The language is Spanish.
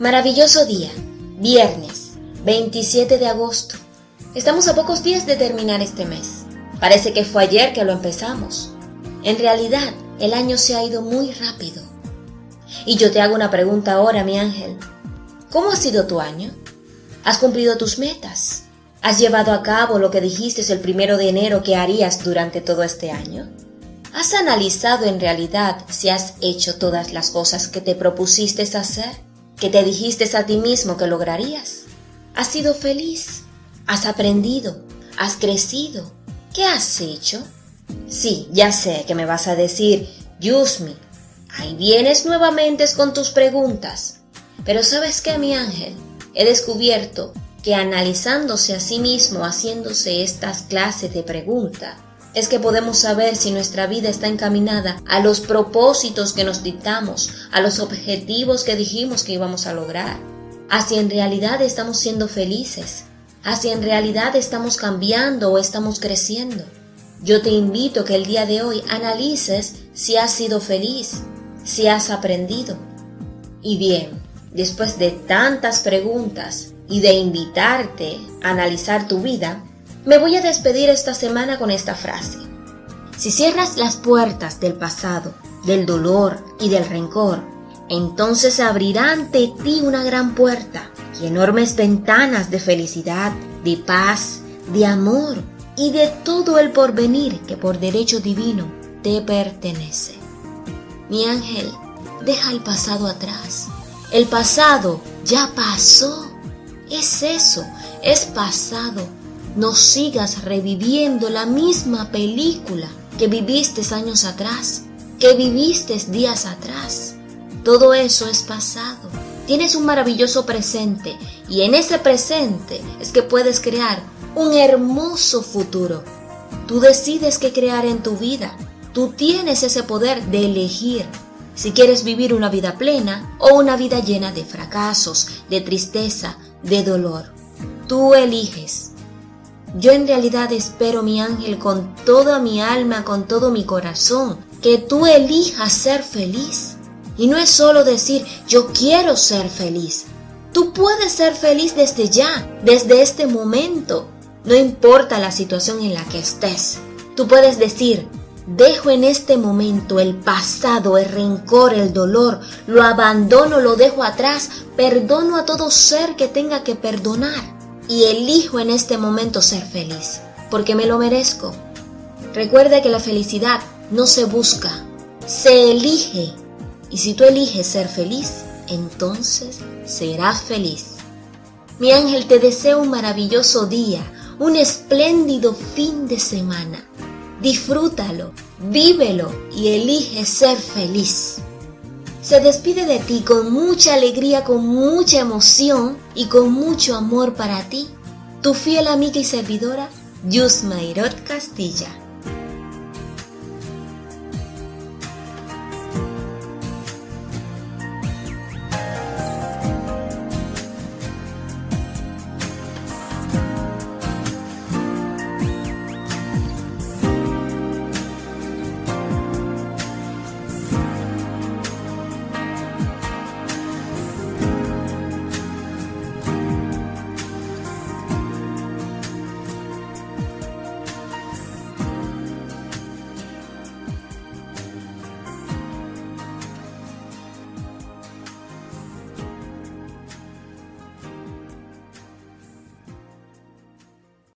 Maravilloso día, viernes 27 de agosto. Estamos a pocos días de terminar este mes. Parece que fue ayer que lo empezamos. En realidad, el año se ha ido muy rápido. Y yo te hago una pregunta ahora, mi ángel. ¿Cómo ha sido tu año? ¿Has cumplido tus metas? ¿Has llevado a cabo lo que dijiste el primero de enero que harías durante todo este año? ¿Has analizado en realidad si has hecho todas las cosas que te propusiste hacer? Que te dijiste a ti mismo que lograrías. Has sido feliz, has aprendido, has crecido. ¿Qué has hecho? Sí, ya sé que me vas a decir, Yusmi, ahí vienes nuevamente con tus preguntas. Pero sabes qué, mi ángel, he descubierto que analizándose a sí mismo, haciéndose estas clases de preguntas, es que podemos saber si nuestra vida está encaminada a los propósitos que nos dictamos, a los objetivos que dijimos que íbamos a lograr, a si en realidad estamos siendo felices, a si en realidad estamos cambiando o estamos creciendo. Yo te invito que el día de hoy analices si has sido feliz, si has aprendido. Y bien, después de tantas preguntas y de invitarte a analizar tu vida, me voy a despedir esta semana con esta frase. Si cierras las puertas del pasado, del dolor y del rencor, entonces abrirá ante ti una gran puerta y enormes ventanas de felicidad, de paz, de amor y de todo el porvenir que por derecho divino te pertenece. Mi ángel, deja el pasado atrás. El pasado ya pasó. Es eso, es pasado no sigas reviviendo la misma película que viviste años atrás, que viviste días atrás. Todo eso es pasado. Tienes un maravilloso presente y en ese presente es que puedes crear un hermoso futuro. Tú decides qué crear en tu vida. Tú tienes ese poder de elegir si quieres vivir una vida plena o una vida llena de fracasos, de tristeza, de dolor. Tú eliges. Yo en realidad espero, mi ángel, con toda mi alma, con todo mi corazón, que tú elijas ser feliz. Y no es solo decir, yo quiero ser feliz. Tú puedes ser feliz desde ya, desde este momento. No importa la situación en la que estés. Tú puedes decir, dejo en este momento el pasado, el rencor, el dolor, lo abandono, lo dejo atrás, perdono a todo ser que tenga que perdonar y elijo en este momento ser feliz, porque me lo merezco. Recuerda que la felicidad no se busca, se elige. Y si tú eliges ser feliz, entonces serás feliz. Mi ángel, te deseo un maravilloso día, un espléndido fin de semana. Disfrútalo, vívelo y elige ser feliz se despide de ti con mucha alegría, con mucha emoción y con mucho amor para ti, tu fiel amiga y servidora, Yusmairot Castilla.